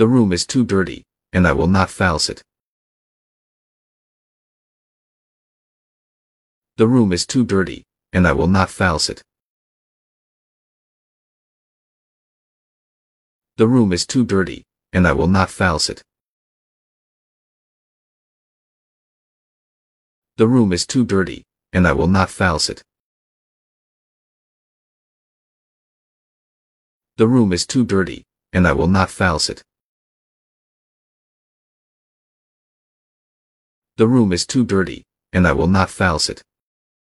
The room is too dirty, and I will not fouse it. The room is too dirty, and I will not fouse it. The room is too dirty, and I will not fouse it. The room is too dirty, and I will not fouse it. The room is too dirty, and I will not fouse it. The room is too dirty, and I will not fouse it.